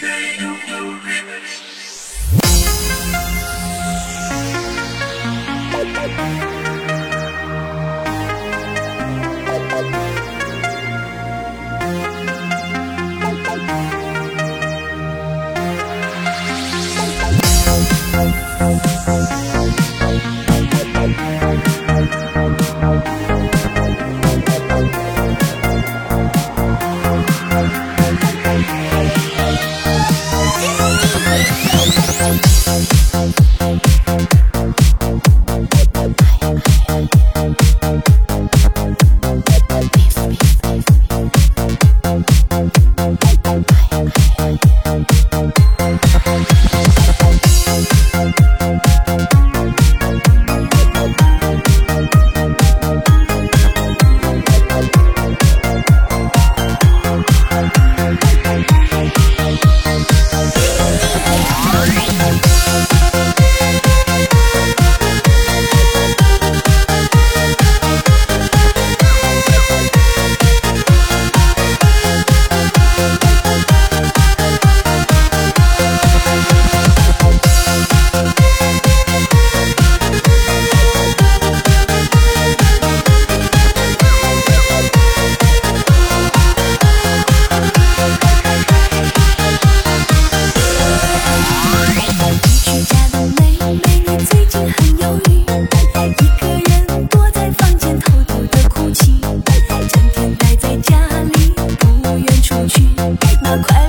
you. 去那快。